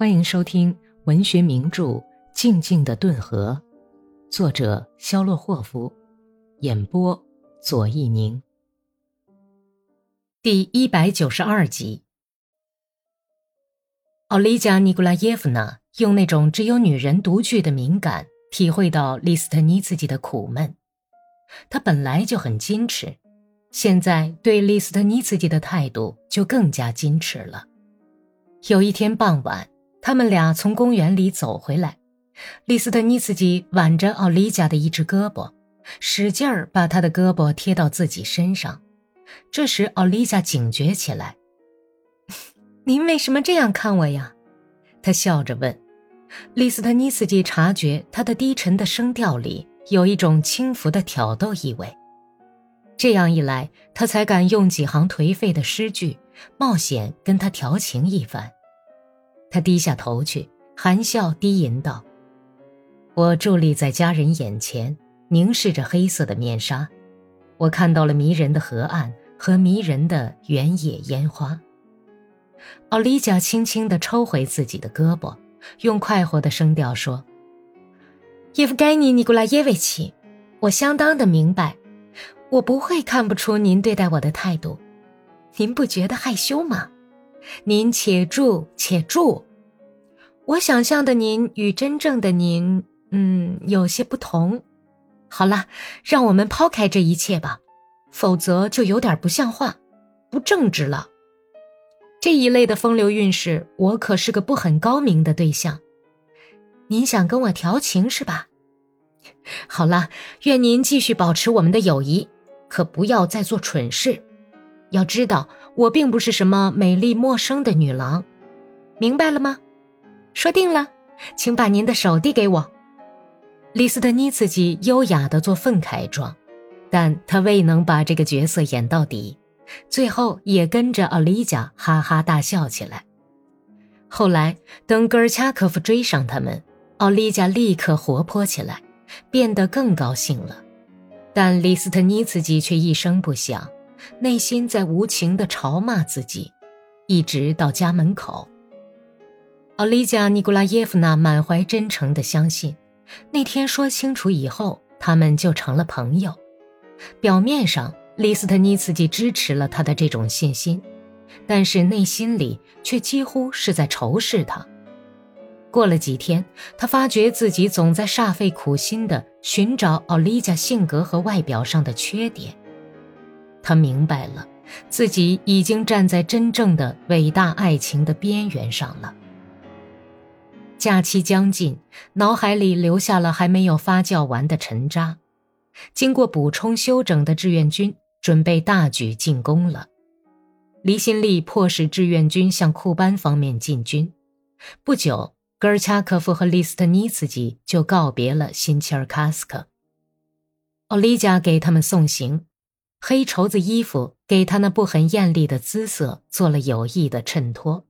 欢迎收听文学名著《静静的顿河》，作者肖洛霍夫，演播左一宁。第一百九十二集，奥利加·尼古拉耶夫娜用那种只有女人独具的敏感，体会到利斯特尼茨基的苦闷。她本来就很矜持，现在对利斯特尼茨基的态度就更加矜持了。有一天傍晚。他们俩从公园里走回来，利斯特尼茨基挽着奥利加的一只胳膊，使劲儿把他的胳膊贴到自己身上。这时，奥利加警觉起来：“ 您为什么这样看我呀？”他笑着问。利斯特尼茨基察觉他的低沉的声调里有一种轻浮的挑逗意味，这样一来，他才敢用几行颓废的诗句冒险跟他调情一番。他低下头去，含笑低吟道：“我伫立在家人眼前，凝视着黑色的面纱。我看到了迷人的河岸和迷人的原野烟花。”奥利加轻轻地抽回自己的胳膊，用快活的声调说：“叶夫盖尼·尼古拉耶维奇，我相当的明白，我不会看不出您对待我的态度。您不觉得害羞吗？”您且住，且住。我想象的您与真正的您，嗯，有些不同。好了，让我们抛开这一切吧，否则就有点不像话，不正直了。这一类的风流韵事，我可是个不很高明的对象。您想跟我调情是吧？好了，愿您继续保持我们的友谊，可不要再做蠢事。要知道。我并不是什么美丽陌生的女郎，明白了吗？说定了，请把您的手递给我。李斯特尼茨基优雅的做愤慨状，但他未能把这个角色演到底，最后也跟着奥利加哈哈大笑起来。后来，等戈尔恰科夫追上他们，奥利加立刻活泼起来，变得更高兴了，但李斯特尼茨基却一声不响。内心在无情地嘲骂自己，一直到家门口。奥利加·尼古拉耶夫娜满怀真诚地相信，那天说清楚以后，他们就成了朋友。表面上，利斯特尼茨基支持了他的这种信心，但是内心里却几乎是在仇视他。过了几天，他发觉自己总在煞费苦心地寻找奥利加性格和外表上的缺点。他明白了，自己已经站在真正的伟大爱情的边缘上了。假期将近，脑海里留下了还没有发酵完的沉渣。经过补充休整的志愿军准备大举进攻了。离心力迫使志愿军向库班方面进军。不久，戈尔恰科夫和利斯特尼茨基就告别了新切尔卡斯克。奥利加给他们送行。黑绸子衣服给他那不很艳丽的姿色做了有意的衬托，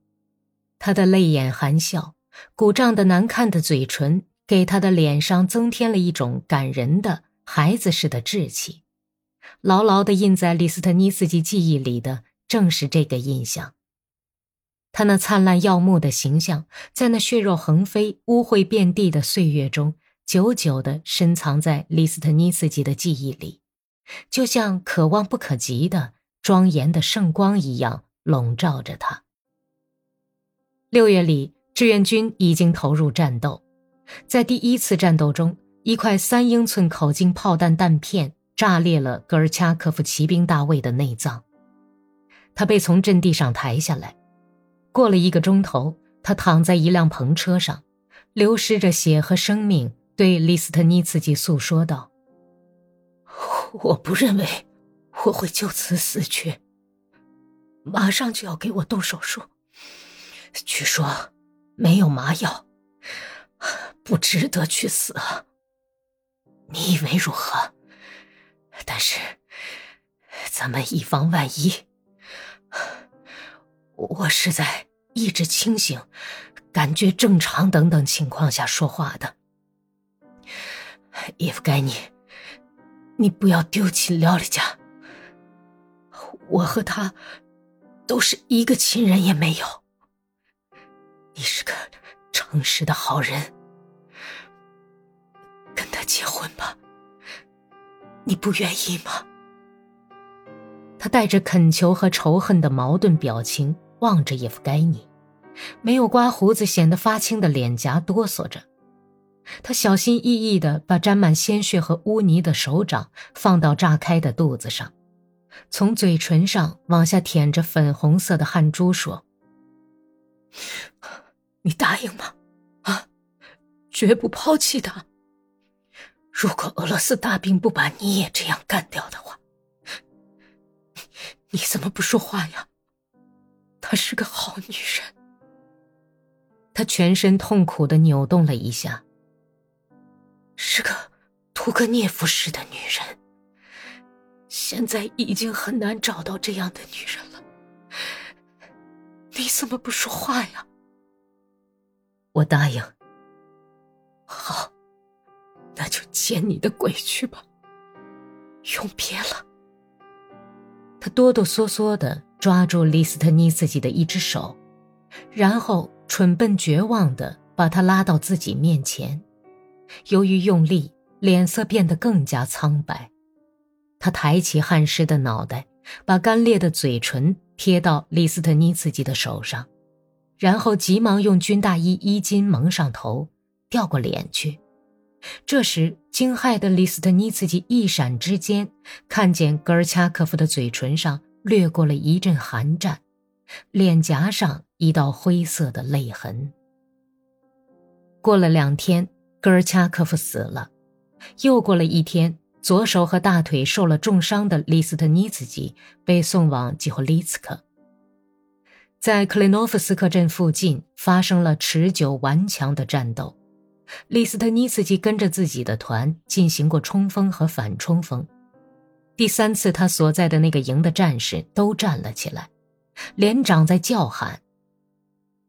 他的泪眼含笑，鼓胀的难看的嘴唇给他的脸上增添了一种感人的孩子似的稚气。牢牢地印在李斯特尼斯基记忆里的正是这个印象。他那灿烂耀目的形象，在那血肉横飞、污秽遍地的岁月中，久久地深藏在李斯特尼斯基的记忆里。就像可望不可及的庄严的圣光一样笼罩着他。六月里，志愿军已经投入战斗，在第一次战斗中，一块三英寸口径炮弹弹片炸裂了戈尔恰科夫骑兵大卫的内脏，他被从阵地上抬下来。过了一个钟头，他躺在一辆篷车上，流失着血和生命，对利斯特尼茨基诉说道。我不认为我会就此死去。马上就要给我动手术，据说没有麻药，不值得去死。你以为如何？但是咱们以防万一，我是在意志清醒、感觉正常等等情况下说话的，伊夫盖尼。你不要丢弃廖丽家。我和他都是一个亲人也没有。你是。个诚实的好人，跟他结婚吧。你不愿意吗？他带着恳求和仇恨的矛盾表情望着叶夫盖尼，没有刮胡子显得发青的脸颊哆嗦着。他小心翼翼地把沾满鲜血和污泥的手掌放到炸开的肚子上，从嘴唇上往下舔着粉红色的汗珠，说：“你答应吗？啊，绝不抛弃他。如果俄罗斯大兵不把你也这样干掉的话，你怎么不说话呀？她是个好女人。”她全身痛苦的扭动了一下。是个屠格涅夫式的女人。现在已经很难找到这样的女人了。你怎么不说话呀？我答应。好，那就见你的鬼去吧。永别了。他哆哆嗦嗦的抓住李斯特尼斯基的一只手，然后蠢笨绝望的把他拉到自己面前。由于用力，脸色变得更加苍白。他抬起汗湿的脑袋，把干裂的嘴唇贴到李斯特尼茨基的手上，然后急忙用军大衣衣襟蒙上头，掉过脸去。这时，惊骇的李斯特尼茨基一闪之间，看见戈尔恰科夫的嘴唇上掠过了一阵寒战，脸颊上一道灰色的泪痕。过了两天。戈尔恰科夫死了，又过了一天，左手和大腿受了重伤的李斯特尼茨基被送往基霍利茨克。在克雷诺夫斯克镇附近发生了持久顽强的战斗，利斯特尼茨基跟着自己的团进行过冲锋和反冲锋。第三次，他所在的那个营的战士都站了起来，连长在叫喊：“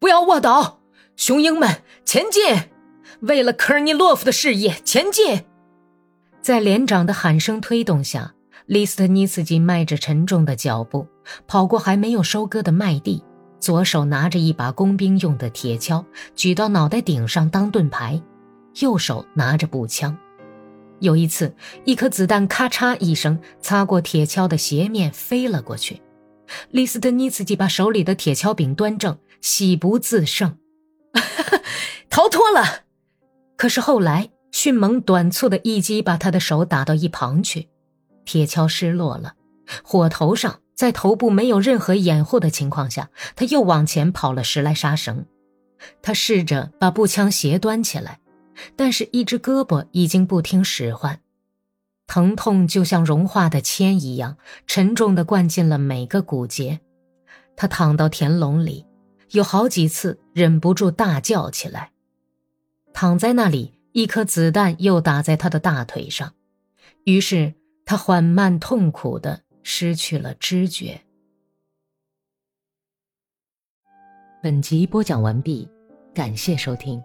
不要卧倒，雄鹰们，前进！”为了科尔尼洛夫的事业前进，在连长的喊声推动下，利斯特尼斯基迈着沉重的脚步跑过还没有收割的麦地，左手拿着一把工兵用的铁锹举到脑袋顶上当盾牌，右手拿着步枪。有一次，一颗子弹咔嚓一声擦过铁锹的斜面飞了过去，利斯特尼斯基把手里的铁锹柄端正，喜不自胜，逃脱了。可是后来，迅猛短促的一击把他的手打到一旁去，铁锹失落了。火头上，在头部没有任何掩护的情况下，他又往前跑了十来杀绳。他试着把步枪斜端起来，但是一只胳膊已经不听使唤，疼痛就像融化的铅一样沉重地灌进了每个骨节。他躺到田笼里，有好几次忍不住大叫起来。躺在那里，一颗子弹又打在他的大腿上，于是他缓慢痛苦的失去了知觉。本集播讲完毕，感谢收听。